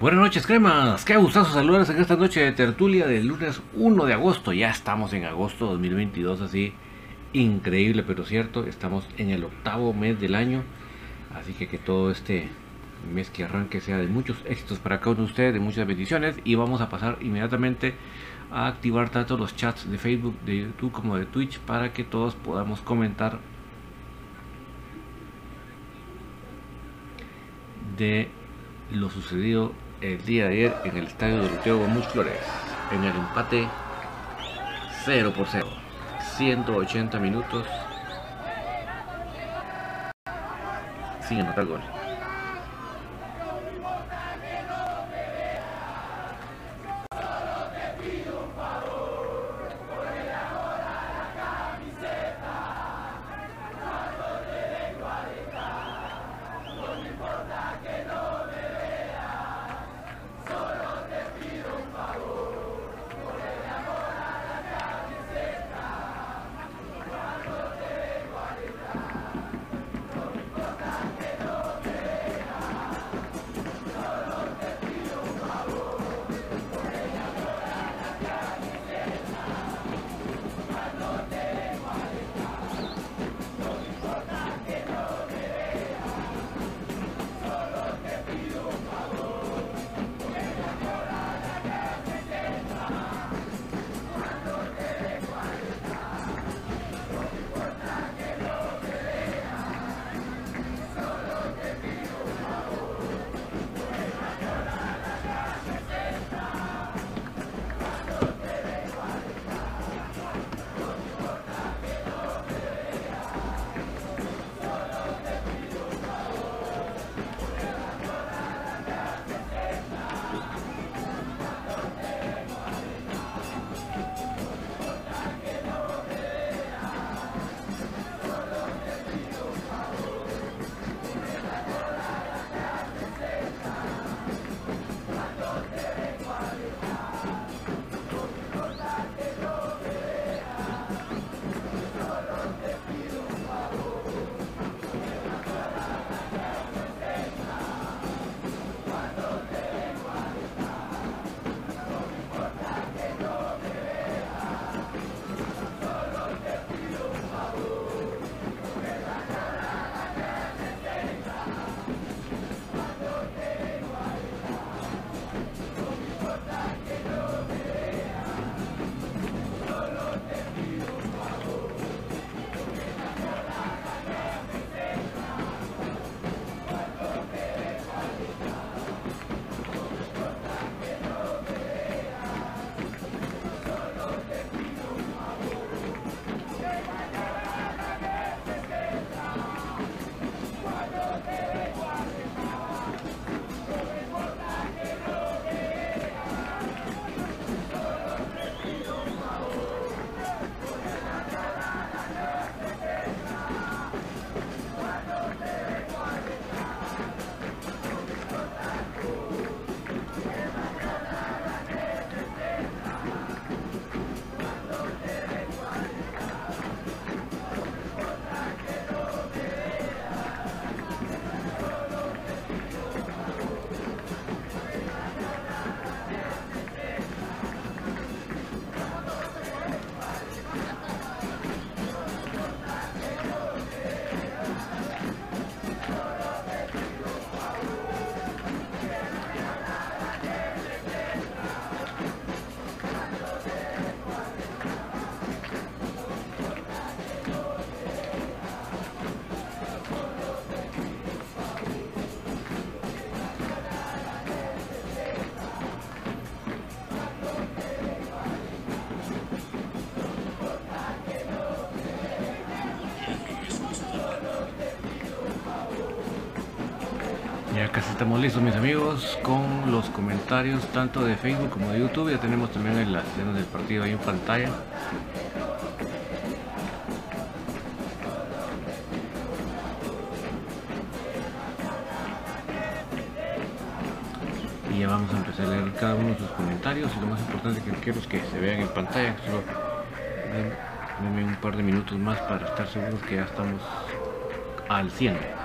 Buenas noches, cremas. Qué gustazo saludarles en esta noche de tertulia del lunes 1 de agosto. Ya estamos en agosto 2022, así increíble, pero cierto. Estamos en el octavo mes del año. Así que que todo este mes que arranque sea de muchos éxitos para cada uno de ustedes, de muchas bendiciones. Y vamos a pasar inmediatamente a activar tanto los chats de Facebook, de YouTube como de Twitch para que todos podamos comentar de lo sucedido el día de ayer en el estadio de Luteo Gómez Flores, en el empate 0 por 0, 180 minutos sin anotar gol. Estamos listos mis amigos con los comentarios tanto de Facebook como de YouTube. Ya tenemos también las escenas del partido ahí en pantalla. Y ya vamos a empezar a leer cada uno de sus comentarios y lo más importante que quiero es que se vean en pantalla. Solo denme un par de minutos más para estar seguros que ya estamos al 100.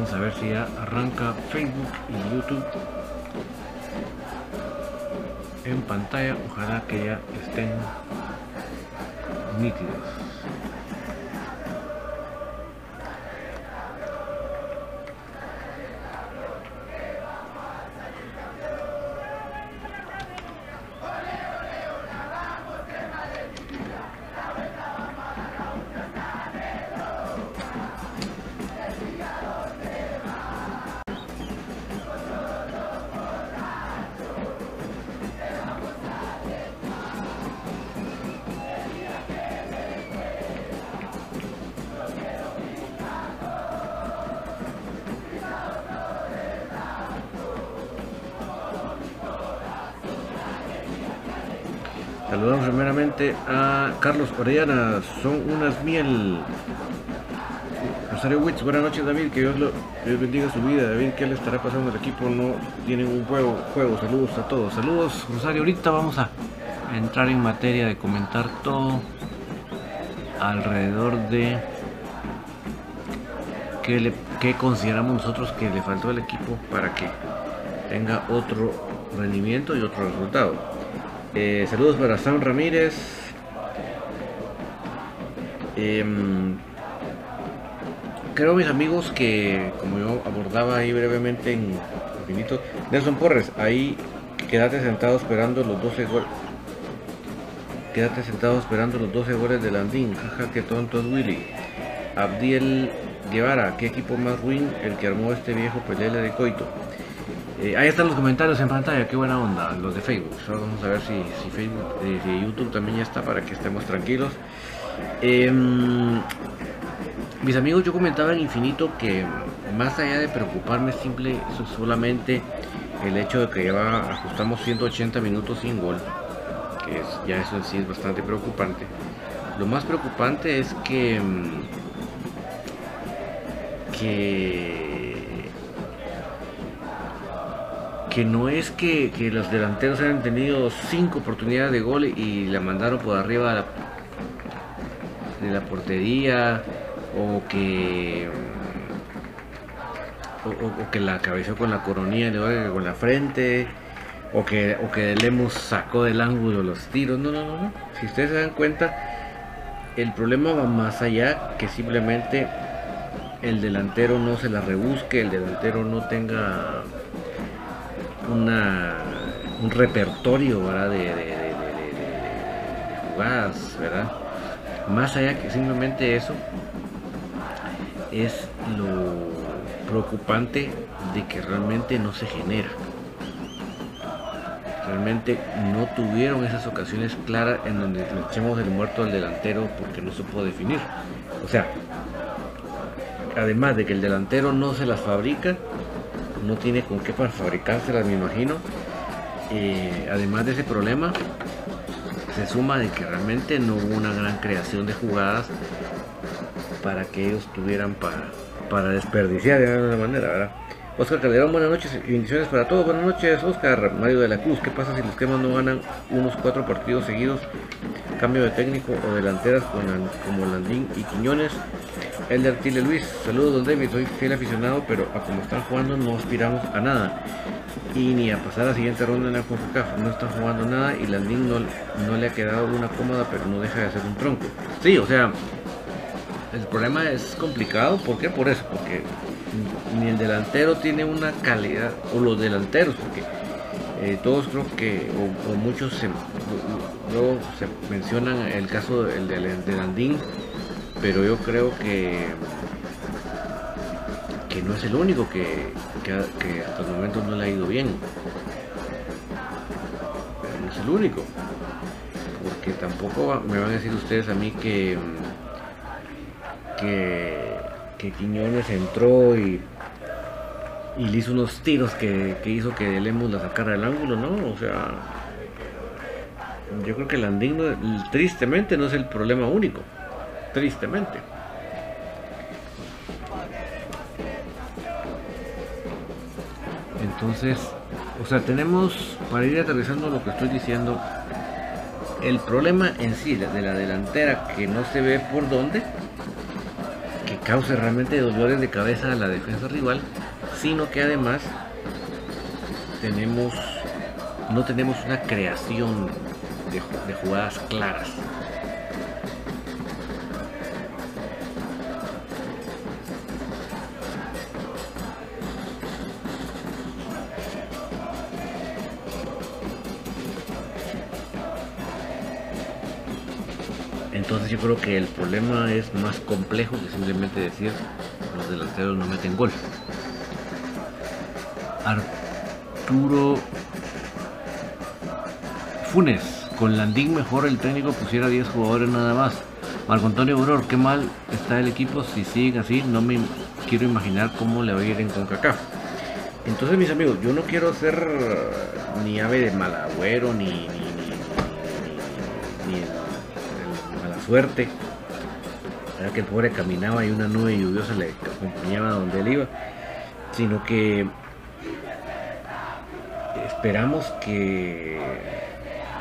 Vamos a ver si ya arranca Facebook y YouTube en pantalla. Ojalá que ya estén nítidos. Carlos Orellana, son unas miel. Rosario Witz, buenas noches David, que Dios, lo, bendiga su vida. David, ¿qué le estará pasando al equipo? No tienen un juego, juego. Saludos a todos. Saludos, Rosario. Ahorita vamos a entrar en materia de comentar todo alrededor de qué, qué consideramos nosotros que le faltó al equipo para que tenga otro rendimiento y otro resultado. Eh, saludos para Sam Ramírez. Em, creo mis amigos que como yo abordaba ahí brevemente en Infinito, Nelson Porres, ahí quédate sentado esperando los 12 goles. Quédate sentado esperando los 12 goles de Landín. Jaja, que tonto es Willy. Abdiel Guevara, qué equipo más ruin el que armó este viejo pelele de Coito. Eh, ahí están los comentarios en pantalla, qué buena onda, los de Facebook. vamos a ver si, Facebook, eh, YouTube también ya está para que estemos tranquilos. Em, mis amigos, yo comentaba en Infinito que más allá de preocuparme simple, solamente el hecho de que ya ajustamos 180 minutos sin gol, que es, ya eso en sí es bastante preocupante. Lo más preocupante es que em, que que no es que, los delanteros hayan tenido cinco oportunidades de gol y la mandaron por arriba de la, portería o que o, que la cabeceó con la coronilla con la frente o que o que Lemus sacó del ángulo los tiros. No no no si ustedes se dan cuenta el problema va más allá que simplemente el delantero no se la rebusque el delantero no tenga una, un repertorio de, jugadas, ¿verdad? Más allá que simplemente eso, es lo preocupante de que realmente no se genera. Realmente no tuvieron esas ocasiones claras en donde le echemos el muerto al delantero porque no se puede definir. O sea, además de que el delantero no se las fabrica, no tiene con qué para fabricárselas, me imagino. además de ese problema, se suma de que realmente no hubo una gran creación de jugadas para que ellos tuvieran para, para desperdiciar de alguna manera. Oscar Calderón, buenas noches y bendiciones para todos. Buenas noches, Oscar. Mario de la Cruz, ¿qué pasa si los quemas no ganan unos cuatro partidos seguidos? Cambio de técnico o delanteras con, como Landín y Quiñones. Elder Tile Luis, saludos don David, soy fiel aficionado, pero a como están jugando no aspiramos a nada. Y ni a pasar a la siguiente ronda en la CONCACAF, no están jugando nada y Landín no, no le ha quedado una cómoda, pero no deja de ser un tronco. Sí, o sea, el problema es complicado, ¿por qué? Por eso, porque ni el delantero tiene una calidad, o los delanteros, porque eh, todos creo que, o, muchos se, luego se mencionan el caso del de, Landín, pero yo creo que que no es el único que, que, hasta el momento no le ha ido bien. Pero no es el único. Porque tampoco me van a decir ustedes a mí que, que que Quiñones entró y, y le hizo unos tiros que, hizo que Lemus la sacara del ángulo, ¿no? O sea, yo creo que el Andino tristemente no es el problema único, tristemente. Entonces, o sea, tenemos, para ir aterrizando lo que estoy diciendo, el problema en sí de la delantera que no se ve por dónde, cause realmente dolores de cabeza a la defensa rival, sino que además tenemos no tenemos una creación de, de jugadas claras. Creo que el problema es más complejo que simplemente decir los delanteros no meten gol. Arturo Funes, con Landín mejor el técnico pusiera 10 jugadores nada más. Marco Antonio Auror, qué mal está el equipo si siguen así, no me quiero imaginar cómo le va a ir en CONCACAF. Entonces mis amigos, yo no quiero ser ni ave de mal agüero, ni suerte. Era que el pobre caminaba y una nube lluviosa le acompañaba donde él iba. Sino que esperamos que,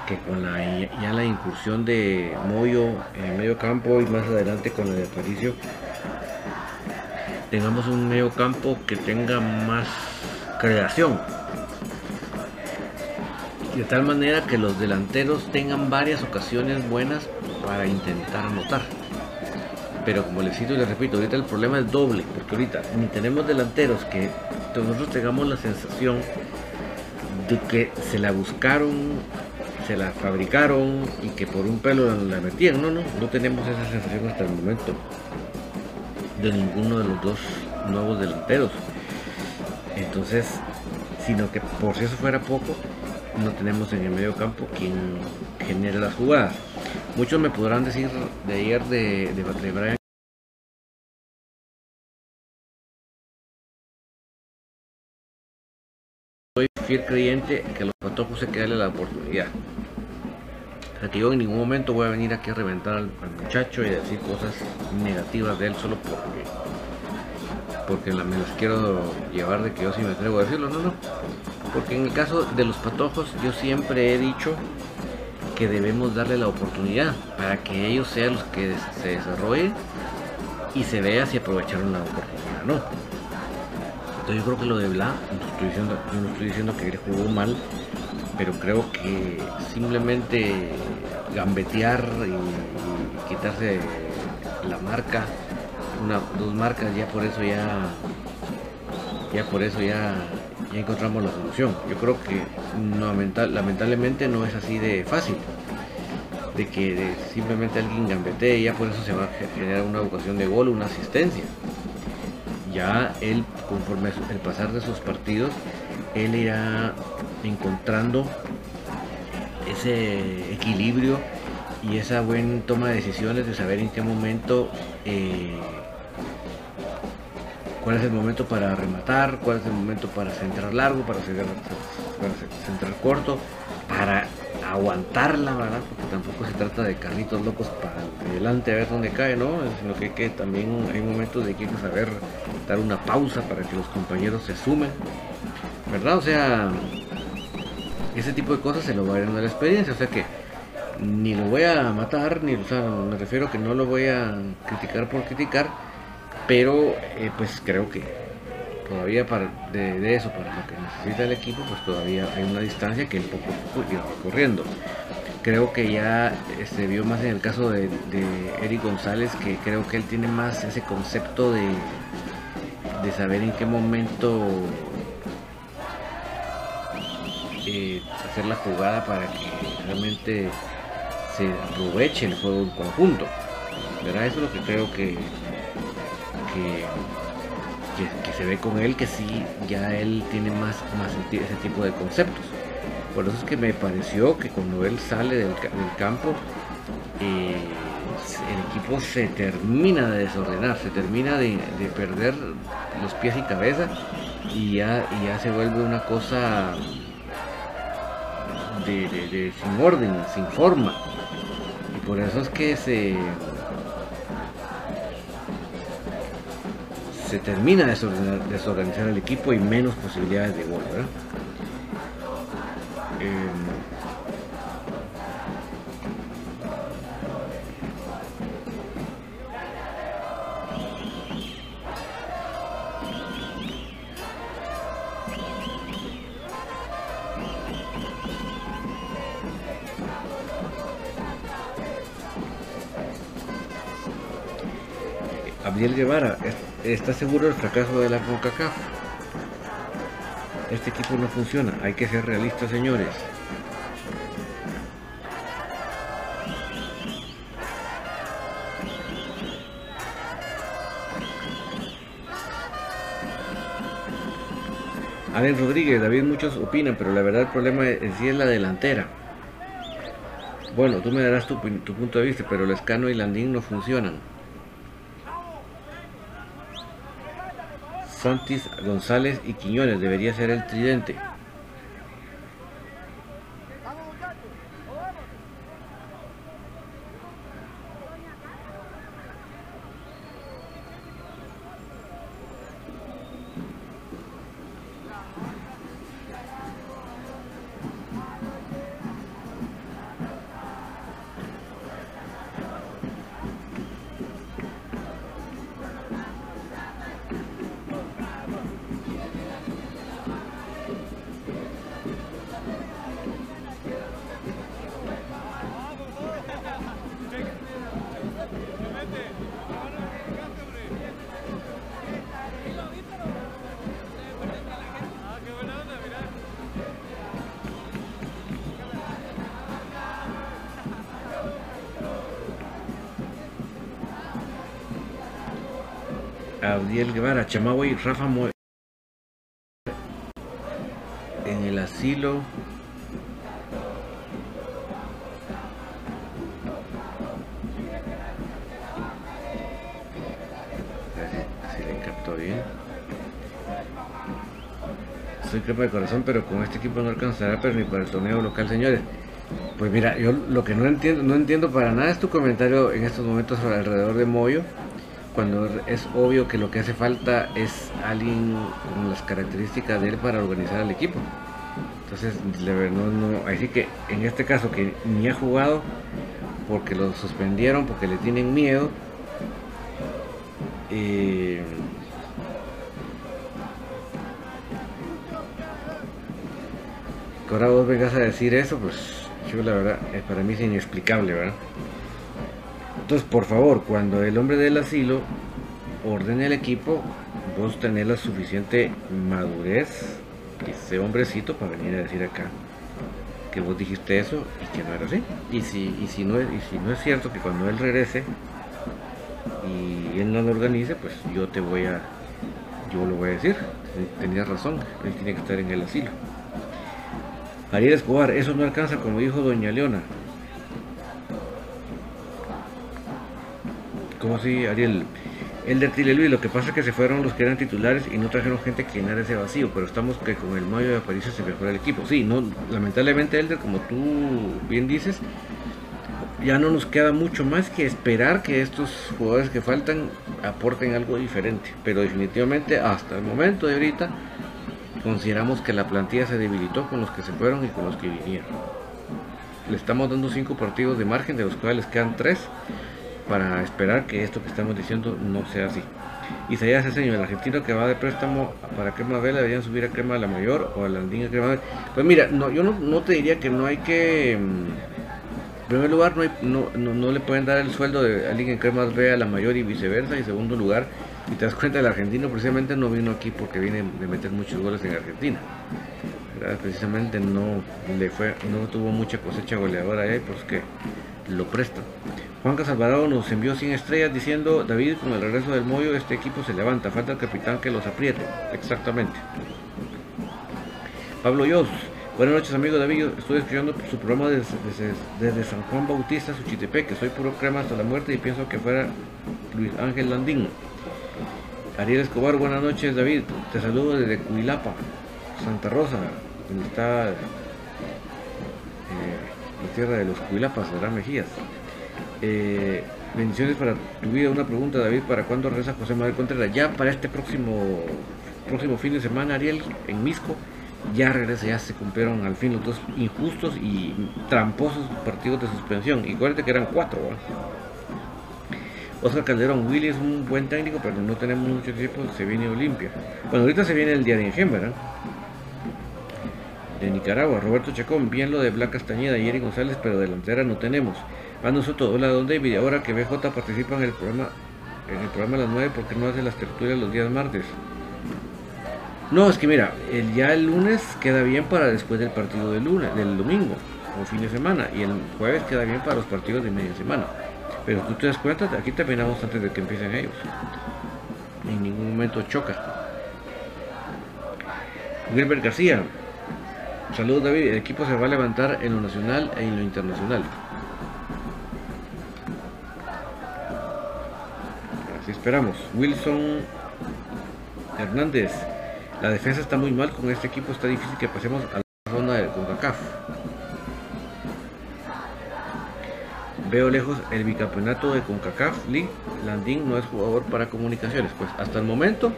que con la, ya la incursión de Moyo en el medio campo y más adelante con la de Aparicio, tengamos un medio campo que tenga más creación. De tal manera que los delanteros tengan varias ocasiones buenas para intentar anotar. Pero como les cito y les repito, ahorita el problema es doble, porque ahorita ni tenemos delanteros que nosotros tengamos la sensación de que se la buscaron, se la fabricaron y que por un pelo la metían. No, no, no tenemos esa sensación hasta el momento de ninguno de los dos nuevos delanteros. Entonces, sino que por si eso fuera poco, no tenemos en el medio campo quien genere las jugadas. Muchos me podrán decir de ayer de, de, Brian soy fiel creyente que a los patojos se que la oportunidad. O sea que yo en ningún momento voy a venir aquí a reventar al, muchacho y decir cosas negativas de él solo porque porque me las quiero llevar de que yo sí me atrevo a decirlo, no, no. Porque en el caso de los patojos yo siempre he dicho que debemos darle la oportunidad para que ellos sean los que se desarrollen y se vea si aprovecharon la oportunidad no. Entonces yo creo que lo de Bla, no estoy diciendo, no estoy diciendo que él jugó mal, pero creo que simplemente gambetear y, quitarse la marca, una, dos marcas, ya por eso ya, ya por eso ya ya encontramos la solución. Yo creo que lamentablemente no es así de fácil. De que simplemente alguien gambetee y ya por eso se va a generar una vocación de gol, una asistencia. Ya él, conforme el pasar de sus partidos, él irá encontrando ese equilibrio y esa buena toma de decisiones de saber en qué momento eh, cuál es el momento para rematar, cuál es el momento para centrar largo, para centrar, centrar corto, para aguantarla, ¿verdad? Porque tampoco se trata de carritos locos para adelante a ver dónde cae, ¿no? Sino que, que también hay momentos de que hay que saber dar una pausa para que los compañeros se sumen, ¿verdad? O sea, ese tipo de cosas se lo va a dando la experiencia, o sea que ni lo voy a matar, ni, o sea, me refiero que no lo voy a criticar por criticar, pero eh, pues creo que todavía para, de, eso, para lo que necesita el equipo, pues todavía hay una distancia que poco a poco irá corriendo. Creo que ya se vio más en el caso de, Eric González, que creo que él tiene más ese concepto de, de saber en qué momento eh, hacer la jugada para que realmente se aproveche el juego en conjunto. ¿verdad? Eso es lo que creo que, que se ve con él que sí, ya él tiene más, más ese tipo de conceptos. Por eso es que me pareció que cuando él sale del, campo, eh, el equipo se termina de desordenar, se termina de, perder los pies y cabeza y ya, ya se vuelve una cosa de, sin orden, sin forma. Y por eso es que se, se termina de desorganizar, el equipo y menos posibilidades de gol, Abdiel Guevara, está seguro del fracaso de la CONCACAF. Este equipo no funciona, hay que ser realistas, señores. Alex Rodríguez, David, muchos opinan, pero la verdad el problema en sí es la delantera. Bueno, tú me darás tu, tu punto de vista, pero Lescano y Landín no funcionan. Santis, González y Quiñones. Debería ser el tridente. Guevara, Chamagüey, Rafa Mo en el asilo. Si le captó bien. Soy crema de corazón, pero con este equipo no alcanzará, pero ni para el torneo local, señores. Pues mira, yo lo que no entiendo, no entiendo para nada es tu comentario en estos momentos alrededor de Moyo cuando es obvio que lo que hace falta es alguien con las características de él para organizar al equipo. Entonces, no, no, así que en este caso que ni ha jugado porque lo suspendieron, porque le tienen miedo. Eh, que ahora vos vengas a decir eso, pues yo la verdad, eh, para mí es inexplicable, ¿verdad? Entonces, por favor, cuando el hombre del asilo ordene el equipo, vos tenés la suficiente madurez, ese hombrecito, para venir a decir acá que vos dijiste eso y que no era así. Y si, y si, no, y si no es cierto que cuando él regrese y él no lo organice, pues yo te voy a, yo lo voy a decir. Tenías razón, él tiene que estar en el asilo. Ariel Escobar, eso no alcanza como dijo doña Leona. ¿Cómo así, Ariel? El de Luis, lo que pasa es que se fueron los que eran titulares y no trajeron gente que llenara ese vacío, pero estamos que con el Mayo de Aparicio se mejora el equipo. Sí, no, lamentablemente Elder, como tú bien dices, ya no nos queda mucho más que esperar que estos jugadores que faltan aporten algo diferente. Pero definitivamente hasta el momento de ahorita consideramos que la plantilla se debilitó con los que se fueron y con los que vinieron. Le estamos dando cinco partidos de margen, de los cuales quedan tres, para esperar que esto que estamos diciendo no sea así. Isaías señor el argentino que va de préstamo para Crema Vela, deberían subir a Crema la Mayor o a la Andina Crema Vela. Pues mira, no, yo no, no te diría que no hay que mm, en primer lugar, no, no, le pueden dar el sueldo de alguien que más vea la mayor y viceversa. Y segundo lugar, y te das cuenta, el argentino precisamente no vino aquí porque viene de meter muchos goles en Argentina. Precisamente no le fue, no tuvo mucha cosecha goleadora ahí, pues que lo prestan. Juan Casalvarado nos envió 100 estrellas diciendo, David, con el regreso del Moyo este equipo se levanta, falta el capitán que los apriete. Exactamente. Pablo Yos, Buenas noches amigos David, estoy escuchando su programa desde, San Juan Bautista, que soy puro crema hasta la muerte y pienso que fuera Luis Ángel Landín. Ariel Escobar, buenas noches David, te saludo desde Cuilapa, Santa Rosa, donde está eh, la tierra de los Cuilapas, ¿verdad Mejías? Eh, bendiciones para tu vida, una pregunta David, ¿para cuándo regresa José Manuel Contreras? Ya para este próximo, próximo fin de semana Ariel, en Misco ya regresa, ya se cumplieron al fin los dos injustos y tramposos partidos de suspensión. Y acuérdate que eran cuatro. Oscar Calderón, Willy es un buen técnico, pero no tenemos mucho tiempo, se viene Olimpia. Bueno, ahorita se viene el día de Ingen, De Nicaragua, Roberto Chacón, bien lo de Blanca Castañeda y Eric González, pero delantera no tenemos. Mando Soto, hola Don David, ahora que BJ participa en el programa, en el programa a las 9, porque no hace las tertulias los días martes? No, es que mira, el, ya el lunes queda bien para después del partido del lunes, del domingo o fin de semana, y el jueves queda bien para los partidos de media semana. Pero tú te das cuenta, aquí terminamos antes de que empiecen ellos. En ningún momento choca. Wilber García, saludos David, el equipo se va a levantar en lo nacional e en lo internacional. Esperamos. Wilson Hernández. La defensa está muy mal con este equipo, está difícil que pasemos a la ronda de CONCACAF. Veo lejos el bicampeonato de CONCACAF League. Landín no es jugador para comunicaciones. Pues hasta el momento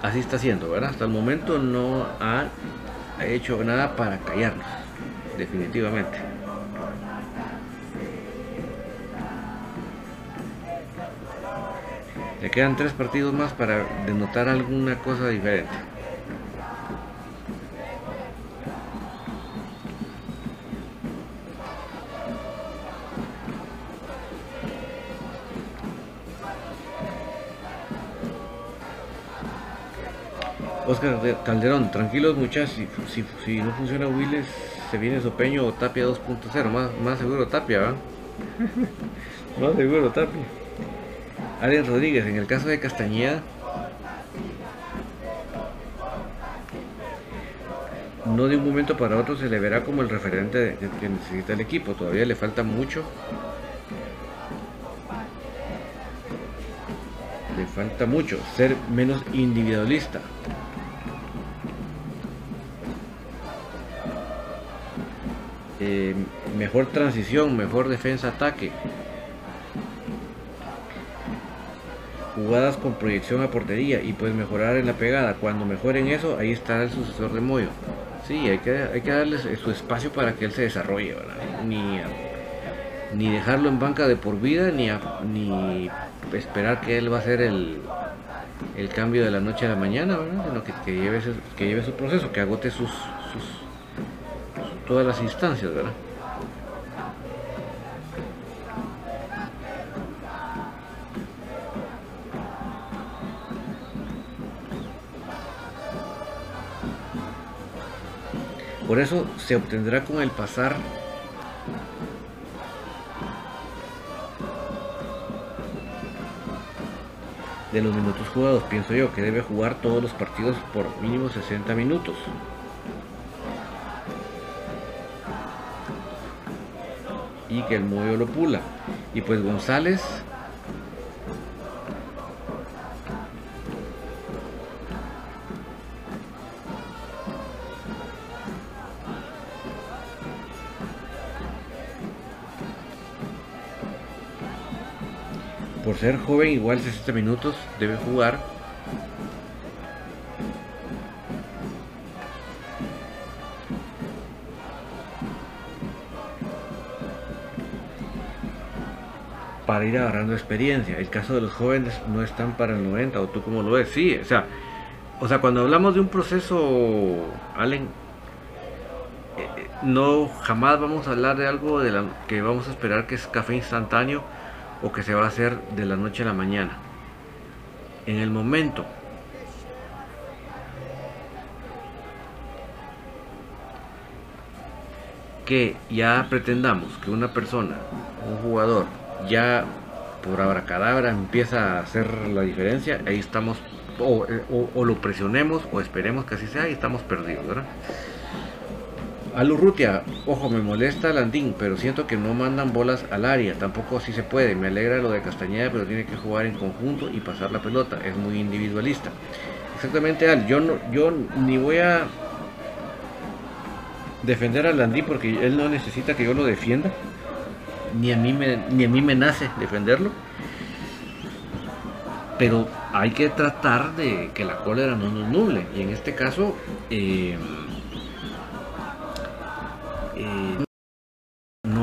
así está siendo, ¿verdad? Hasta el momento no ha hecho nada para callarnos, definitivamente. Le quedan tres partidos más para denotar alguna cosa diferente. Oscar Calderón, tranquilos muchachos, si, no funciona Willis, se viene Sopeño o Tapia 2.0, más, más seguro Tapia, ¿va? más seguro Tapia. Ariel Rodríguez, en el caso de Castañeda, no de un momento para otro se le verá como el referente que necesita el equipo, todavía le falta mucho. Le falta mucho, ser menos individualista. Eh, mejor transición, mejor defensa-ataque. Con proyección a portería y pues mejorar en la pegada. Cuando mejoren eso, ahí está el sucesor de Moyo. Sí, hay que, hay que darle su espacio para que él se desarrolle, Ni, ni dejarlo en banca de por vida, ni, ni esperar que él va a ser el, el cambio de la noche a la mañana, Sino que, que, lleve, que lleve su proceso, que agote sus, sus todas las instancias. Por eso se obtendrá con el pasar de los minutos jugados. Pienso yo que debe jugar todos los partidos por mínimo 60 minutos. y que el Moyo lo pula. Y pues González ser joven, igual 60 minutos debe jugar. Para ir agarrando experiencia. El caso de los jóvenes no están para el 90, o tú como lo ves. Sí, o sea, o sea, cuando hablamos de un proceso, Allen, eh, eh, no jamás vamos a hablar de algo de la, que vamos a esperar que es café instantáneo o que se va a hacer de la noche a la mañana. En el momento que ya pretendamos que una persona, un jugador, ya por abracadabra empieza a hacer la diferencia, ahí estamos eh, o, lo presionemos o esperemos que así sea y estamos perdidos, ¿verdad? A Lurrutia, ojo, me molesta Landín, pero siento que no mandan bolas al área, tampoco así se puede. Me alegra lo de Castañeda, pero tiene que jugar en conjunto y pasar la pelota, es muy individualista. Exactamente, Al, yo, no, yo ni voy a defender a Landín porque él no necesita que yo lo defienda, ni a mí me, ni a mí me nace defenderlo pero hay que tratar de que la cólera no nos nuble. Y en este caso, eh,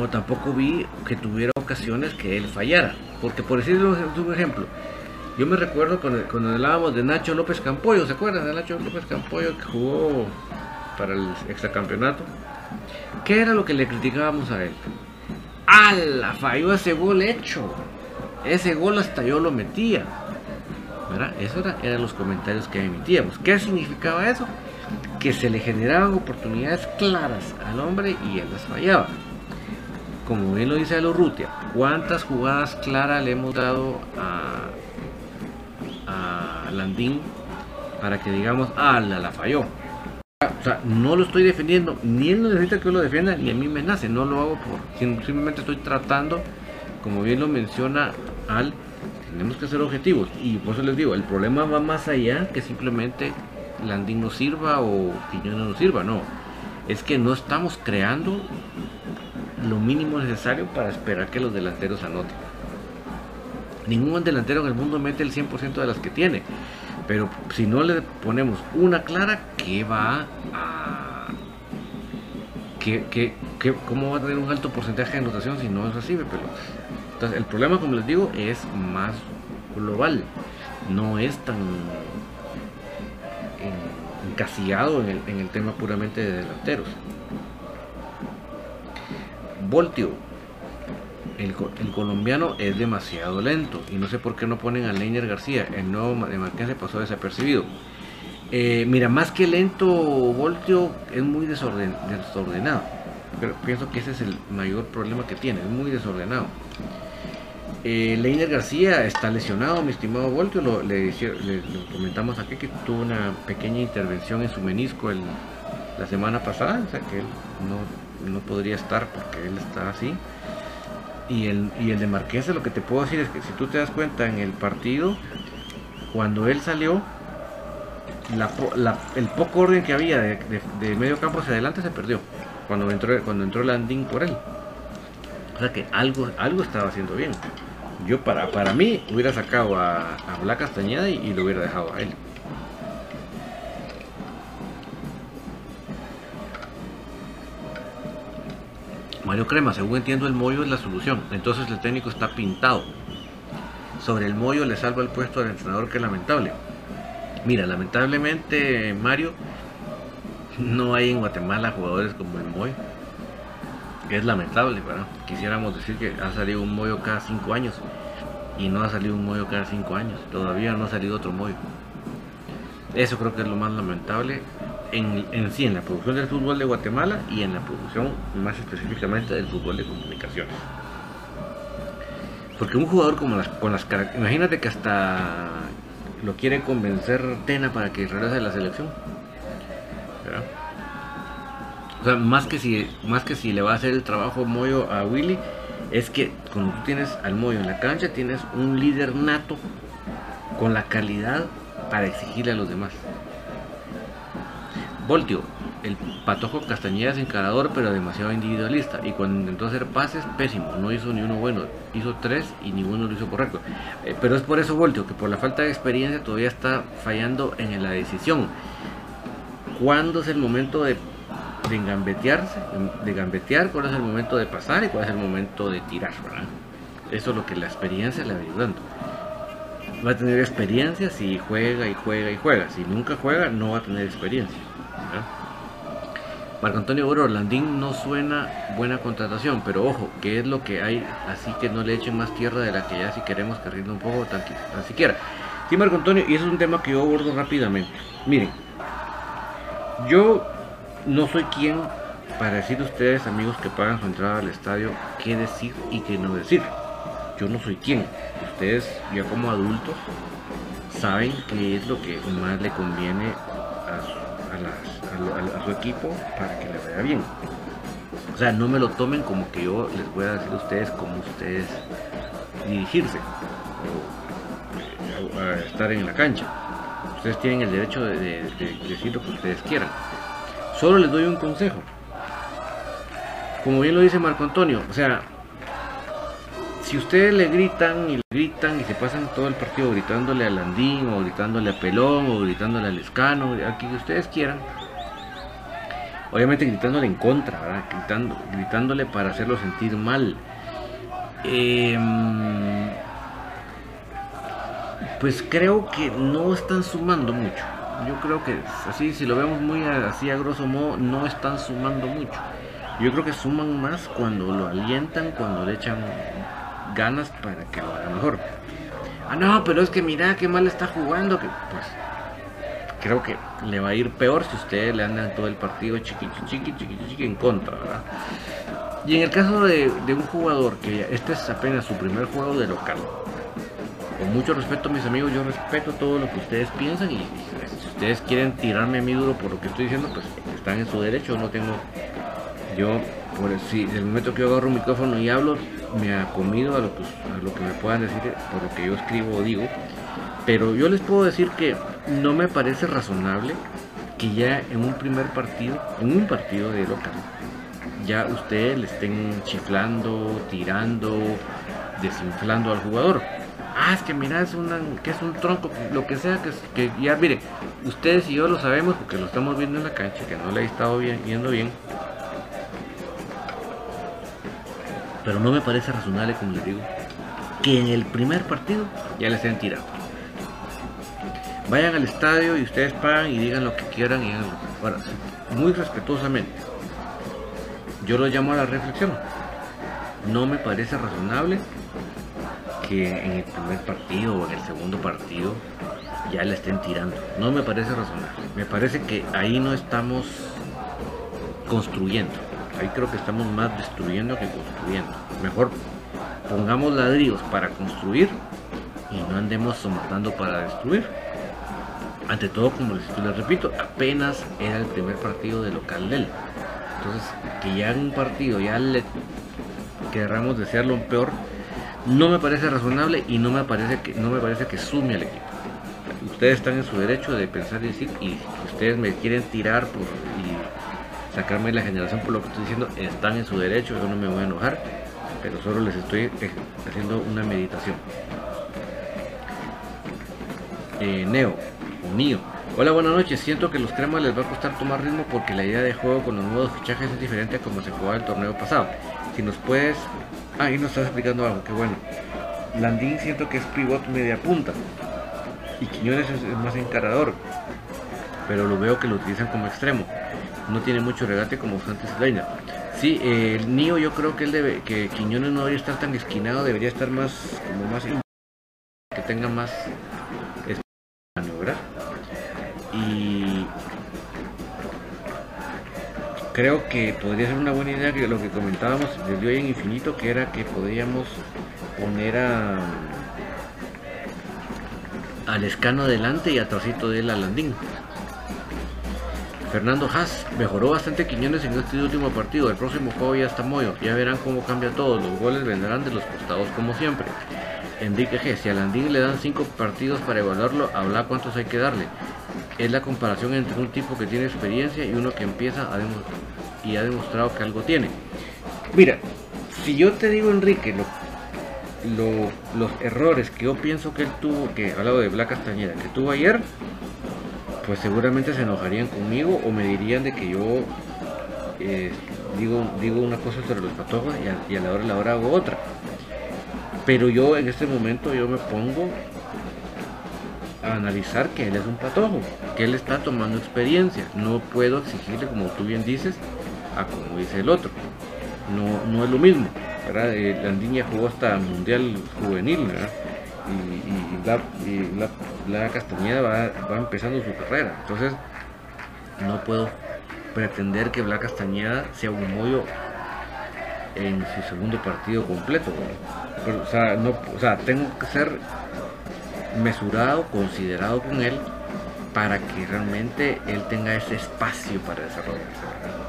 tampoco vi que tuviera ocasiones que él fallara. Porque por decirlo un ejemplo, yo me recuerdo cuando, cuando, hablábamos de Nacho López Campoyo, ¿se acuerdan de Nacho López Campoyo que jugó para el extracampeonato? ¿Qué era lo que le criticábamos a él? ¡Ala! Falló ese gol hecho. Ese gol hasta yo lo metía. Eso era, eran los comentarios que emitíamos. ¿Qué significaba eso? Que se le generaban oportunidades claras al hombre y él las fallaba. Como bien lo dice Alorrutia, ¿cuántas jugadas claras le hemos dado a, a Landín para que digamos, ah, la, la falló? O sea, no lo estoy defendiendo, ni él necesita que yo lo defienda, ni a mí me nace, no lo hago por. Simplemente estoy tratando, como bien lo menciona Al, tenemos que ser objetivos. Y por eso les digo, el problema va más allá que simplemente Landín no sirva o Quiñones no sirva, no. Es que no estamos creando lo mínimo necesario para esperar que los delanteros anoten. Ningún delantero en el mundo mete el 100% de las que tiene. Pero si no le ponemos una clara, ¿qué va a... ¿Qué, cómo va a tener un alto porcentaje de anotación si no recibe pelotas? Entonces, el problema, como les digo, es más global. No es tan encasillado en el, en el tema puramente de delanteros. Voltio. El, colombiano es demasiado lento y no sé por qué no ponen a Leiner García. El nuevo de Marqués se pasó desapercibido. Eh, mira, más que lento, Voltio es muy desordenado. Pero pienso que ese es el mayor problema que tiene, es muy desordenado. Eh, Leiner García está lesionado, mi estimado Voltio. Lo, le, comentamos aquí que tuvo una pequeña intervención en su menisco la semana pasada, o sea que él no, podría estar porque él está así. Y el, y el de Marquesa, lo que te puedo decir es que si tú te das cuenta en el partido, cuando él salió, el poco orden que había de, medio campo hacia adelante se perdió cuando entró, cuando entró Landing por él. O sea que algo, algo estaba haciendo bien. Yo para, para mí hubiera sacado a, a Black Castañeda y, lo hubiera dejado a él. Mario Crema, según entiendo el mollo es la solución. Entonces el técnico está pintado. Sobre el mollo le salva el puesto al entrenador que lamentable. Mira, lamentablemente Mario, no hay en Guatemala jugadores como el Moyo es lamentable, ¿verdad? Quisiéramos decir que ha salido un mollo cada cinco años y no ha salido un mollo cada cinco años. Todavía no ha salido otro mollo. Eso creo que es lo más lamentable en, en sí, en la producción del fútbol de Guatemala y en la producción más específicamente del fútbol de comunicaciones. Porque un jugador como las, con las imagínate que hasta lo quiere convencer Tena para que regrese a la selección. O sea, más que si, más que si le va a hacer el trabajo Moyo a Willy, es que cuando tú tienes al Moyo en la cancha, tienes un líder nato con la calidad para exigirle a los demás. Voltio, el Patojo Castañeda es encarador, pero demasiado individualista. Y cuando intentó hacer pases, pésimo. No hizo ni uno bueno. Hizo tres y ninguno lo hizo correcto. Eh, pero es por eso, Voltio, que por la falta de experiencia todavía está fallando en la decisión. ¿Cuándo es el momento de, de engambetearse? De gambetear, cuál es el momento de pasar y cuál es el momento de tirar, Eso es lo que la experiencia le va ayudando. Va a tener experiencia si juega y juega y juega. Si nunca juega, no va a tener experiencia. Marco Antonio Oro Orlandín no suena buena contratación, pero ojo, que es lo que hay, así que no le echen más tierra de la que ya si queremos que rinda un poco tan, tan siquiera. Sí, Marco Antonio, y eso es un tema que yo abordo rápidamente. Miren, yo no soy quien para decir a ustedes, amigos que pagan su entrada al estadio, qué decir y qué no decir. Yo no soy quien. Ustedes, ya como adultos, saben qué es lo que más le conviene a su a, su equipo para que le vaya bien. O sea, no me lo tomen como que yo les voy a decir a ustedes cómo ustedes dirigirse o a, estar en la cancha. Ustedes tienen el derecho de, decir lo que ustedes quieran. Solo les doy un consejo. Como bien lo dice Marco Antonio, o sea, si ustedes le gritan y le gritan y se pasan todo el partido gritándole a Landín o gritándole a Pelón o gritándole al Escano, a quien ustedes quieran, obviamente gritándole en contra, Gritando, gritándole para hacerlo sentir mal. Em, pues creo que no están sumando mucho. Yo creo que así, si lo vemos muy así a grosso modo, no están sumando mucho. Yo creo que suman más cuando lo alientan, cuando le echan ganas para que lo haga mejor. Ah, no, pero es que mira qué mal está jugando. Que, pues creo que le va a ir peor si ustedes le andan todo el partido chiqui, chiqui, chiqui, chiqui en contra, ¿verdad? Y en el caso de, un jugador que este es apenas su primer juego de local, con mucho respeto mis amigos, yo respeto todo lo que ustedes piensan y, si ustedes quieren tirarme a mí duro por lo que estoy diciendo, pues están en su derecho, no tengo yo por si el momento que yo agarro un micrófono y hablo me ha comido a lo, que, a lo que me puedan decir por lo que yo escribo o digo. Pero yo les puedo decir que no me parece razonable que ya en un primer partido, en un partido de local, ya ustedes le estén chiflando, tirando, desinflando al jugador. Ah, es que mira, es una, que es un tronco, lo que sea, que, ya, mire, ustedes y yo lo sabemos porque lo estamos viendo en la cancha, que no le he estado viendo bien Pero no me parece razonable, como les digo, que en el primer partido ya les estén tirando. Vayan al estadio y ustedes pagan y digan lo que quieran y Ahora, muy respetuosamente, yo lo llamo a la reflexión. No me parece razonable que en el primer partido o en el segundo partido ya le estén tirando. No me parece razonable. Me parece que ahí no estamos construyendo. Ahí creo que estamos más destruyendo que construyendo. Mejor pongamos ladrillos para construir y no andemos somatando para destruir. Ante todo, como les, repito, apenas era el primer partido de local de él. Entonces, que ya en un partido ya le querramos desearlo peor, no me parece razonable y no me parece que no me parece que sume al equipo. Ustedes están en su derecho de pensar y decir, y ustedes me quieren tirar por, sacarme la generación por lo que estoy diciendo, están en su derecho, yo no me voy a enojar, pero solo les estoy eh, haciendo una meditación. Eh, Neo, Mío. Hola, buenas noches. Siento que los cremas les va a costar tomar ritmo porque la idea de juego con los nuevos fichajes es diferente a como se jugaba el torneo pasado. Si nos puedes... Ahí nos estás explicando algo, que bueno. Landín siento que es pivot media punta. Y Quiñones es más encarador. Pero lo veo que lo utilizan como extremo no tiene mucho regate como Santos Leina. Sí, el Nio yo creo que él debe, que Quiñones no debería estar tan esquinado, debería estar más, como más que tenga más maniobrar. Y creo que podría ser una buena idea que lo que comentábamos desde hoy en infinito, que era que podríamos poner a al escano adelante y atrásito de él a Landín. Fernando Haas mejoró bastante Quiñones en este último partido. El próximo juego ya está Moyo. Ya verán cómo cambia todo. Los goles vendrán de los costados como siempre. Enrique G. Si a Landín le dan 5 partidos para evaluarlo, habla cuántos hay que darle. Es la comparación entre un tipo que tiene experiencia y uno que empieza a y ha demostrado que algo tiene. Mira, si yo te digo Enrique, los errores que yo pienso que él tuvo, que hablado de Black Castañeda, que tuvo ayer, pues seguramente se enojarían conmigo o me dirían de que yo eh, digo, digo una cosa sobre los patojos y a, la hora la hora hago otra. Pero yo en este momento yo me pongo a analizar que él es un patojo, que él está tomando experiencia. No puedo exigirle, como tú bien dices, a como dice el otro. No, no es lo mismo. ¿verdad? Eh, la niña jugó hasta Mundial Juvenil y, la, Castañeda va, empezando su carrera. Entonces, no puedo pretender que Bla Castañeda sea un mollo en su segundo partido completo. o, sea, no, o sea, tengo que ser mesurado, considerado con él para que realmente él tenga ese espacio para desarrollarse.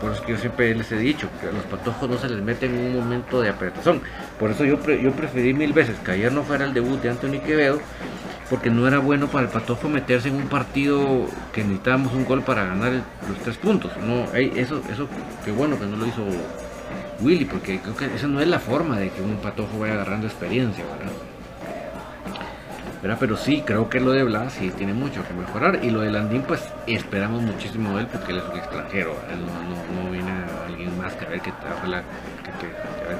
Por eso que yo siempre les he dicho que a los patojos no se les mete en un momento de apretazón. Por eso yo, yo preferí mil veces que ayer no fuera el debut de Anthony Quevedo, porque no era bueno para el patojo meterse en un partido que necesitábamos un gol para ganar los tres puntos. No, eso, eso, qué bueno que no lo hizo Willy, porque creo que esa no es la forma de que un patojo vaya agarrando experiencia, ¿verdad? Pero sí, creo que lo de Blas sí tiene mucho que mejorar. Y lo de Landín, pues esperamos muchísimo de él porque él es un extranjero. Él no, viene alguien más que a ver qué,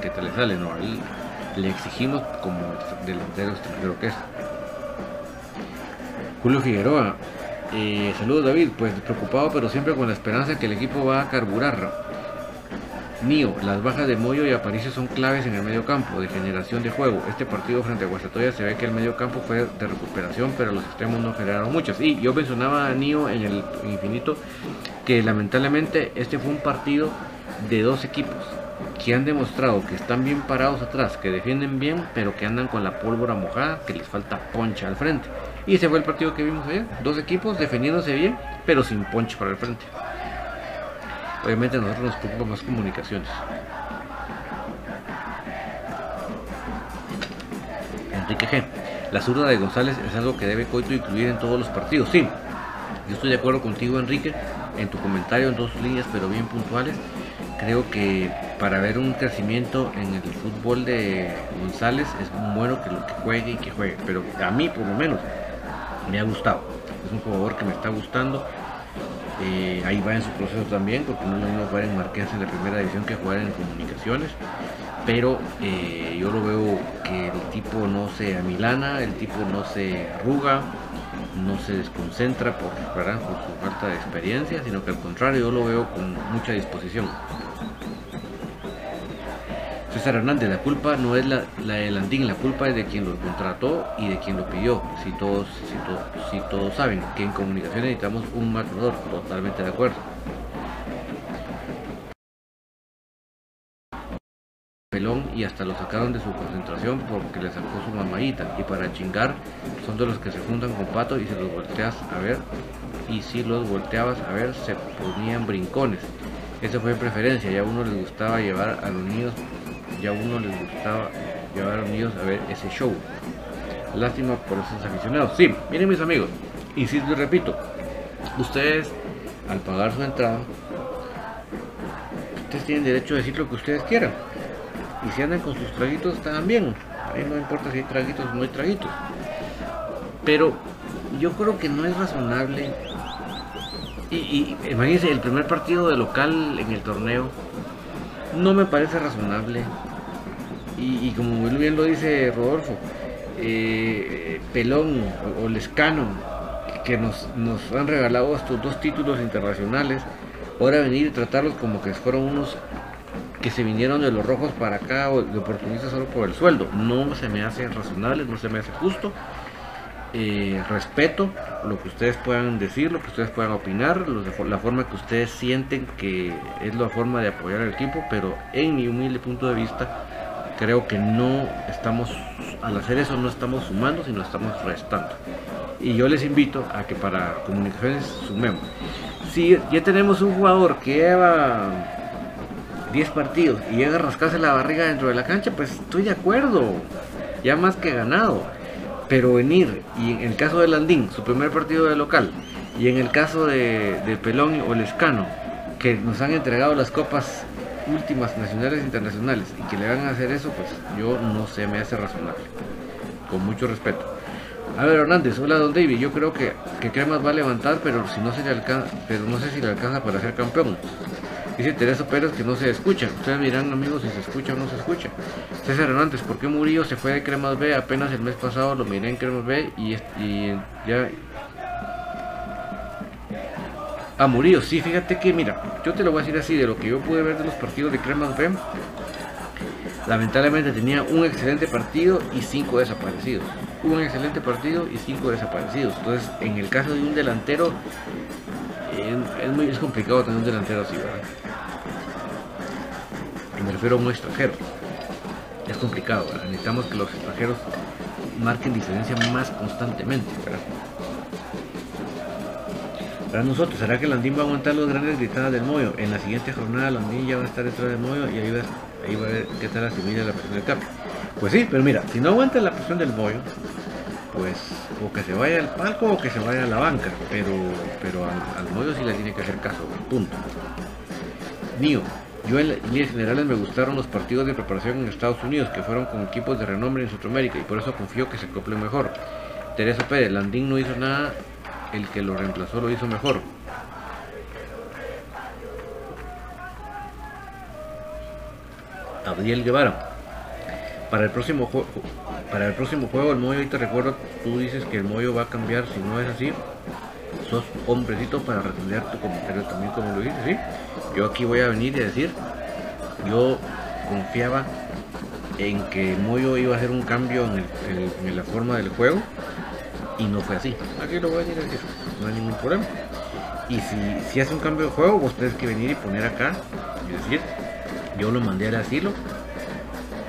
que, tal le sale. No, él le exigimos como delantero extranjero que es. Julio Figueroa. Eh, saludos David, pues preocupado pero siempre con la esperanza que el equipo va a carburar. Mío, las bajas de Moyo y Aparicio son claves en el medio campo, de generación de juego. Este partido frente a Guastatoya se ve que el medio campo fue de recuperación, pero los extremos no generaron muchas. Y yo mencionaba a Nio en el infinito que lamentablemente este fue un partido de dos equipos que han demostrado que están bien parados atrás, que defienden bien, pero que andan con la pólvora mojada, que les falta poncha al frente. Y ese fue el partido que vimos ayer. Dos equipos defendiéndose bien, pero sin poncha para el frente. Obviamente a nosotros nos preocupa más comunicaciones. Enrique G. La zurda de González es algo que debe Coito incluir en todos los partidos. Sí, yo estoy de acuerdo contigo, Enrique, en tu comentario en dos líneas, pero bien puntuales. Creo que para ver un crecimiento en el fútbol de González es bueno que lo que juegue y que juegue. Pero a mí, por lo menos, me ha gustado. Es un jugador que me está gustando eh, ahí va en su proceso también, porque no es lo mismo jugar en Marqués en la primera división que jugar en comunicaciones. Pero eh, yo lo veo que el tipo no se amilana, el tipo no se arruga, no se desconcentra por, por su falta de experiencia, sino que al contrario yo lo veo con mucha disposición. César Hernández, la culpa no es la, la de Landín, la culpa es de quien lo contrató y de quien lo pidió. Si todos, si, si todos saben que en comunicación necesitamos un matador, totalmente de acuerdo. Pelón y hasta lo sacaron de su concentración porque le sacó su mamadita y para chingar son de los que se juntan con pato y se los volteas a ver y si los volteabas a ver se ponían brincones. Eso fue preferencia, ya a uno les gustaba llevar a los niños ya a uno les gustaba llevar a los a ver ese show. Lástima por esos aficionados. Sí, miren mis amigos, insisto y repito, ustedes al pagar su entrada, ustedes tienen derecho a decir lo que ustedes quieran. Y si andan con sus traguitos, están bien. A mí no importa si hay traguitos o no hay traguitos. Pero yo creo que no es razonable. Y imagínense, el primer partido de local en el torneo no me parece razonable y, como muy bien lo dice Rodolfo, eh, Pelón o, Lescano, que nos, han regalado estos dos títulos internacionales, ahora venir y tratarlos como que fueron unos que se vinieron de los rojos para acá o de oportunistas solo por el sueldo. No se me hace razonable, no se me hace justo. Eh, respeto lo que ustedes puedan decir, lo que ustedes puedan opinar, la forma que ustedes sienten que es la forma de apoyar al equipo, pero en mi humilde punto de vista, creo que no estamos, al hacer eso no estamos sumando, sino estamos restando. Y yo les invito a que para comunicaciones sumemos. Si ya tenemos un jugador que lleva 10 partidos y llega a rascarse la barriga dentro de la cancha, pues estoy de acuerdo, ya más que ganado. Pero venir, y en el caso de Landín, su primer partido de local, Y en el caso de, Pelón o Lescano, que nos han entregado las copas últimas nacionales e internacionales y que le van a hacer eso, pues yo no sé, me hace razonable. Con mucho respeto. A ver, Hernández, hola Don David, yo creo que, que Cremas va a levantar, pero si no se le alcanza, pero no sé si le alcanza para ser campeón. Dice Teresa Pérez que no se escucha. Ustedes dirán, amigos, si se escucha o no se escucha. César Hernández, ¿por qué Murillo se fue de Cremas B? Apenas el mes pasado lo miré en Cremas B y, y ya a Murillo. Sí, fíjate que, mira, yo te lo voy a decir así, de lo que yo pude ver de los partidos de Cremas B, lamentablemente tenía un excelente partido y cinco desaparecidos. Un excelente partido y cinco desaparecidos. Entonces, en el caso de un delantero, es, muy complicado tener un delantero así, ¿verdad? Me refiero a un extranjero. Es complicado. Necesitamos que los extranjeros marquen diferencia más constantemente. Para nosotros, ¿será que Landín va a aguantar los grandes gritadas del Moyo? En la siguiente jornada Landín ya va a estar detrás del Moyo y ahí va, ahí va a ver qué tal asimila la presión del cambio. Pues sí, pero mira, si no aguanta la presión del Moyo, pues o que se vaya al palco o que se vaya a la banca, pero, pero al, al Moyo sí le tiene que hacer caso, punto. Mío, yo en líneas generales me gustaron los partidos de preparación en Estados Unidos, que fueron con equipos de renombre en Centroamérica, y por eso confío que se acople mejor. Teresa Pérez, Landín no hizo nada el que lo reemplazó lo hizo mejor. Abdiel Guevara. Para el próximo juego, para el próximo juego el Moyo, te recuerdo, tú dices que el Moyo va a cambiar, si no es así, sos hombrecito para responder tu comentario también como lo dices, ¿sí? Yo aquí voy a venir y decir, yo confiaba en que el Moyo iba a hacer un cambio en, en la forma del juego y no fue así. Aquí lo voy a decir, no hay ningún problema. Y si, si hace un cambio de juego, vos tenés que venir y poner acá y decir, yo lo mandé al asilo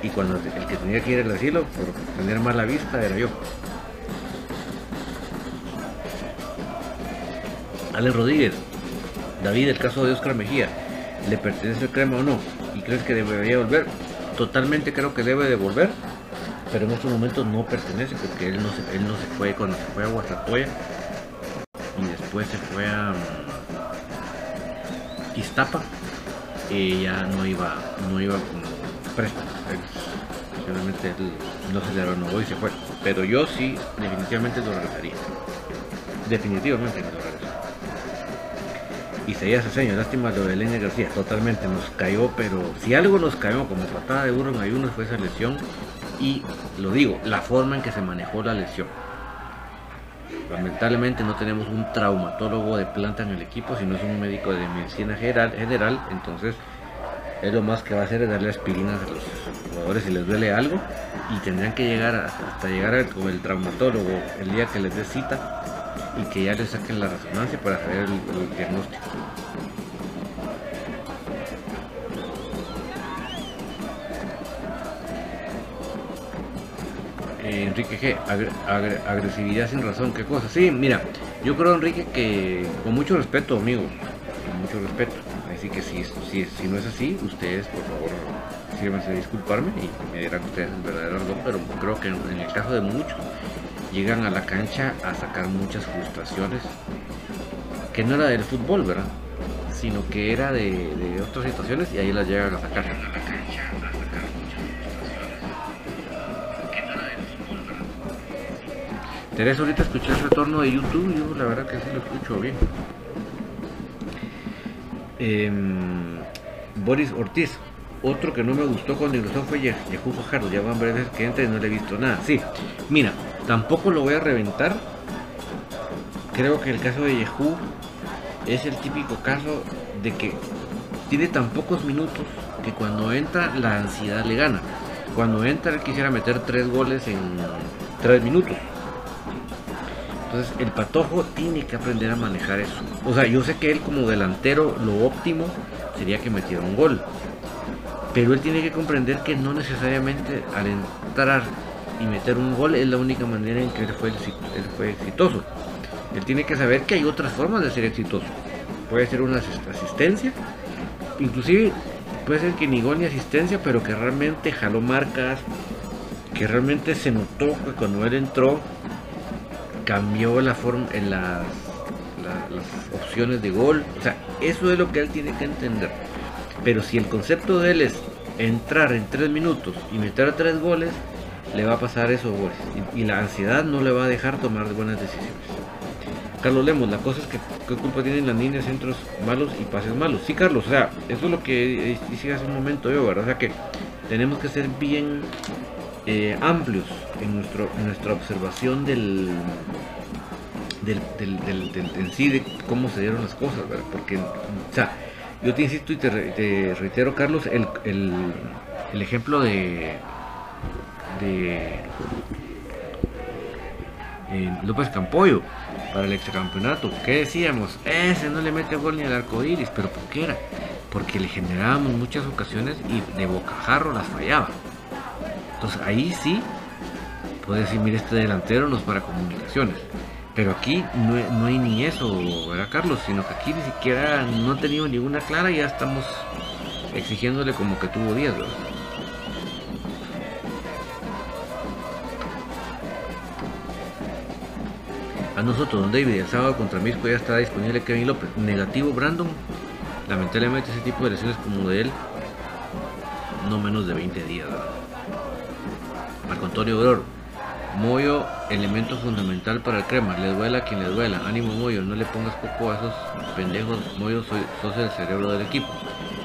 y cuando el que tenía que ir al asilo por tener mala vista era yo. Alex Rodríguez, David, el caso de Oscar Mejía, ¿le pertenece el crema o no? ¿Y crees que debería volver? Totalmente creo que debe de volver pero en estos momentos no pertenece porque él no se, él no se fue cuando se fue a Guastatoya y después se fue a um, Iztapa. Y ya no iba no iba con préstamo. Simplemente él no se le renovó y se fue. Pero yo sí definitivamente lo regresaría. Definitivamente lo regresaría. Y seguía señor lástima lo de Elena García, totalmente nos cayó, pero si algo nos cayó como patada de burro en ayunas fue esa lesión y lo digo, la forma en que se manejó la lesión. Lamentablemente no tenemos un traumatólogo de planta en el equipo, sino es un médico de medicina general, entonces es lo más que va a hacer es darle aspirinas a los jugadores si les duele algo y tendrían que llegar hasta llegar con el traumatólogo el día que les dé cita y que ya les saquen la resonancia para hacer el diagnóstico. Enrique G, agresividad sin razón, qué cosa. Sí, mira, yo creo, Enrique, que con mucho respeto, amigo, con mucho respeto. Así que si, si, si no es así, ustedes, por favor, sírvanse a disculparme y me dirán ustedes el verdadero razón, pero creo que en, el caso de muchos, llegan a la cancha a sacar muchas frustraciones, que no era del fútbol, ¿verdad? Sino que era de, de otras situaciones y ahí las llegan a sacar. Teresa, ahorita escuché el retorno de YouTube, yo la verdad que sí lo escucho bien. Em, Boris Ortiz, otro que no me gustó cuando ingresó fue Yahoo Fajardo, ya van varias veces que entra y no le he visto nada. Sí, mira, tampoco lo voy a reventar. Creo que el caso de Yahoo es el típico caso de que tiene tan pocos minutos que cuando entra la ansiedad le gana. Cuando entra él quisiera meter tres goles en tres minutos. Entonces el patojo tiene que aprender a manejar eso. O sea, yo sé que él como delantero lo óptimo sería que metiera un gol. Pero él tiene que comprender que no necesariamente al entrar y meter un gol es la única manera en que él fue, él fue exitoso. Él tiene que saber que hay otras formas de ser exitoso. Puede ser una asistencia, inclusive puede ser que ni gol ni asistencia, pero que realmente jaló marcas, que realmente se notó que cuando él entró cambió la forma en las, opciones de gol. O sea, eso es lo que él tiene que entender. Pero si el concepto de él es entrar en tres minutos y meter tres goles, le va a pasar esos goles. Y, la ansiedad no le va a dejar tomar buenas decisiones. Carlos Lemos, la cosa es que qué culpa tienen las líneas, centros malos y pases malos. Sí, Carlos, o sea, eso es lo que hice hace un momento yo, ¿verdad? O sea que tenemos que ser bien eh, amplios en, nuestro, nuestra observación del, del, en sí de cómo se dieron las cosas, ¿verdad? Porque, o sea, yo te insisto y te, reitero, Carlos, el, el, ejemplo de, de eh, López Campoyo para el extracampeonato. ¿Qué decíamos? Ese no le mete gol ni al arco iris, pero ¿por qué era? Porque le generábamos muchas ocasiones y de bocajarro las fallaba. Entonces ahí sí puede decir, mire, este delantero no es para comunicaciones. Pero aquí no, hay ni eso, ¿verdad, Carlos? Sino que aquí ni siquiera no ha tenido ninguna clara y ya estamos exigiéndole como que tuvo 10, ¿verdad? A nosotros, don David, el sábado contra Misco ya está disponible Kevin López. Negativo, Brandon. Lamentablemente ese tipo de lesiones como de él, no menos de 20 días, ¿verdad? Antonio Gror, Moyo, elemento fundamental para el crema. Le duela a quien le duela. Ánimo Moyo, no le pongas poco a esos pendejos. Moyo, soy, sos el cerebro del equipo.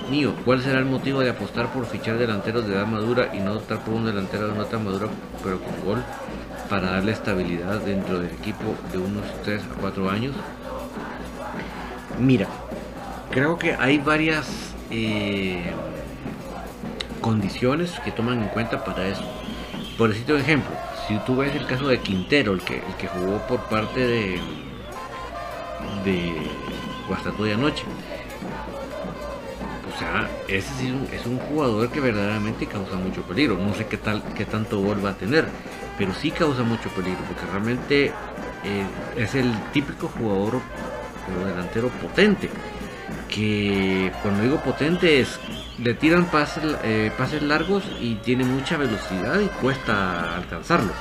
Mío, ¿cuál será el motivo de apostar por fichar delanteros de edad madura y no optar por un delantero de no tan madura pero con gol para darle estabilidad dentro del equipo de unos 3 a 4 años? Mira, creo que hay varias eh, condiciones que toman en cuenta para eso. Por decirte ejemplo, si tú ves el caso de Quintero, el que, el que jugó por parte de, de Guastatoya anoche, o sea, ese sí es un, jugador que verdaderamente causa mucho peligro. No sé qué tal, qué tanto gol va a tener, pero sí causa mucho peligro, porque realmente eh, es el típico jugador delantero potente. Que cuando digo potente es le tiran pases, eh, pases largos y tiene mucha velocidad y cuesta alcanzarlo.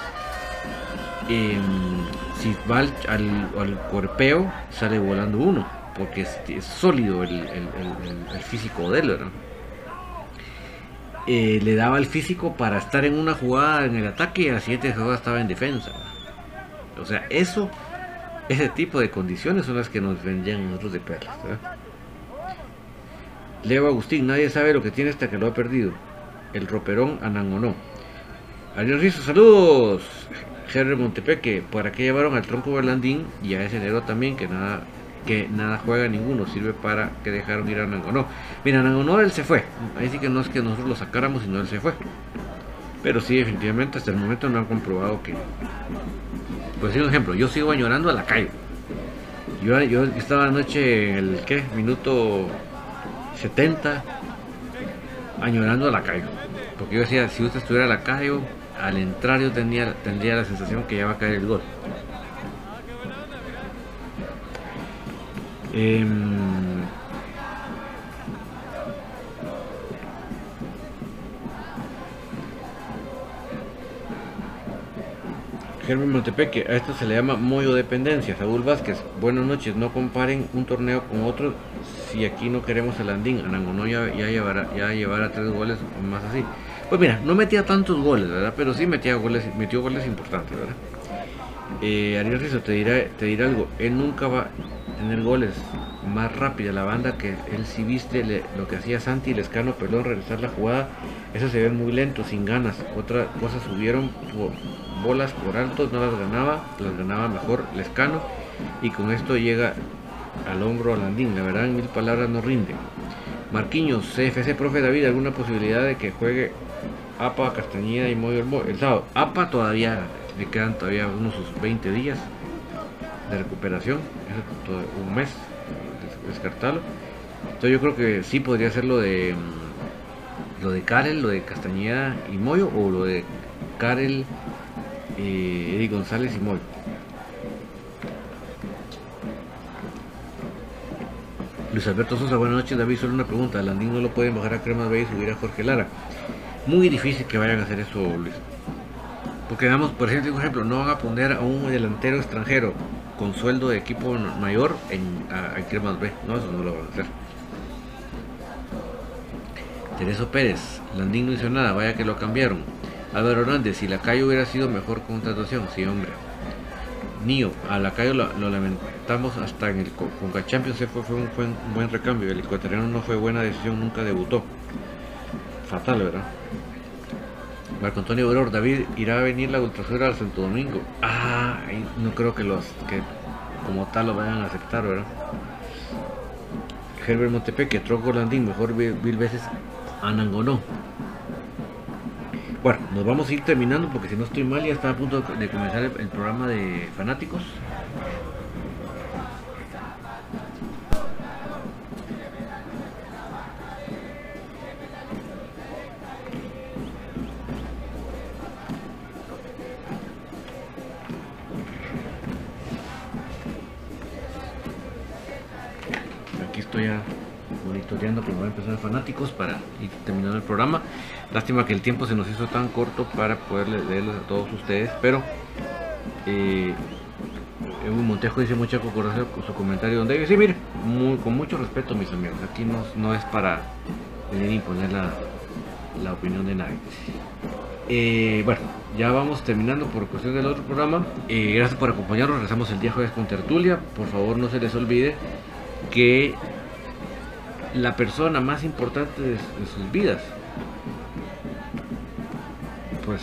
Em, si va al, cuerpeo, sale volando uno, porque es, sólido el, físico de él. Eh, le daba el físico para estar en una jugada en el ataque y a la siguiente jugada estaba en defensa. O sea, eso, ese tipo de condiciones son las que nos vendían nosotros de perlas. Leo Agustín, nadie sabe lo que tiene hasta que lo ha perdido. El roperón Anangonó. Ariel Rizo, saludos. Jerry Montepeque, ¿para qué llevaron al tronco Berlandín y a ese negro también que nada que nada juega ninguno, sirve para que dejaron ir a Anangonó. Mira, Anangonó él se fue. Ahí sí que no es que nosotros lo sacáramos, sino él se fue. Pero sí, definitivamente hasta el momento no han comprobado que. Pues sí, un ejemplo, yo sigo añorando a la calle. Yo, yo estaba anoche en el ¿qué? minuto 70 añorando a la calle Porque yo decía, si usted estuviera a la calle al entrar yo tendría, tendría la sensación que ya va a caer el gol. Eh, Germán Montepeque, a esto se le llama moyo dependencia. Saúl Vázquez, buenas noches, no comparen un torneo con otro si aquí no queremos el Andín. Anangonó ya, ya, llevará, ya llevará tres goles más así. Pues mira, no metía tantos goles, ¿verdad? Pero sí metía goles, metió goles importantes, ¿verdad? Eh, Ariel Rizzo te dirá, te dirá algo, él nunca va a tener goles más rápida la banda que él si viste lo que hacía Santi y Lescano, perdón, regresar la jugada, eso se ve muy lento, sin ganas. Otra cosa subieron por bolas por alto, no las ganaba, las ganaba mejor Lescano y con esto llega al hombro a Landín. La verdad, en mil palabras no rinde. Marquiños, CFC, profe David, ¿alguna posibilidad de que juegue APA, Castañeda y Moyo el sábado? APA todavía le quedan todavía unos 20 días de recuperación, un mes, descartarlo. Entonces yo creo que sí podría ser lo de mm, lo de Karel, lo de Castañeda y Moyo o lo de Karel, eh, Eddie González y Moyo. Luis Alberto Sosa, buenas noches. David, solo una pregunta. Landín no lo pueden bajar a Cremas B y subir a Jorge Lara. Muy difícil que vayan a hacer eso, Luis. Porque, damos, por ejemplo, no van a poner a un delantero extranjero con sueldo de equipo mayor en, a, Cremas B. No, eso no lo van a hacer. Tereso Pérez, Landín no hizo nada, vaya que lo cambiaron. Álvaro Hernández, si la calle hubiera sido mejor contratación, sí hombre. Nio, a la calle lo, lamentamos hasta en el Conca Champions fue, un, buen recambio, el ecuatoriano no fue buena decisión, nunca debutó. Fatal, ¿verdad? Marco Antonio Auror, David irá a venir la ultrasura al Santo Domingo. Ah, no creo que los que como tal lo vayan a aceptar, ¿verdad? Herbert Montepeque, Tronco Landín, mejor mil veces Anangonó. Bueno, nos vamos a ir terminando porque si no estoy mal ya está a punto de comenzar el programa de fanáticos. ya monitoreando como va a empezar fanáticos para ir terminando el programa. Lástima que el tiempo se nos hizo tan corto para poder leerles a todos ustedes, pero eh, Montejo dice mucha concurrencia con su comentario donde dice, sí, mire, con mucho respeto mis amigos, aquí no, no es para venir a imponer la, la opinión de nadie. Eh, bueno, ya vamos terminando por cuestión del otro programa. Eh, gracias por acompañarnos. Rezamos el día jueves con tertulia. Por favor, no se les olvide que la persona más importante de, sus vidas, pues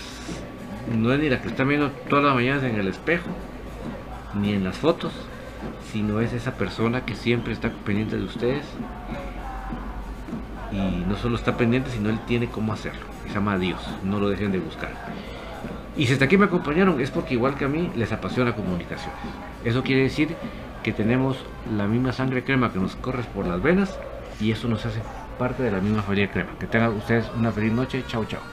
no es ni la que está viendo todas las mañanas en el espejo, ni en las fotos, sino es esa persona que siempre está pendiente de ustedes y no solo está pendiente, sino él tiene cómo hacerlo. Se llama Dios, no lo dejen de buscar. Y si hasta aquí me acompañaron es porque igual que a mí les apasiona comunicaciones. Eso quiere decir que tenemos la misma sangre crema que nos corre por las venas y eso nos hace parte de la misma familia crema. Que tengan ustedes una feliz noche. Chao, chao.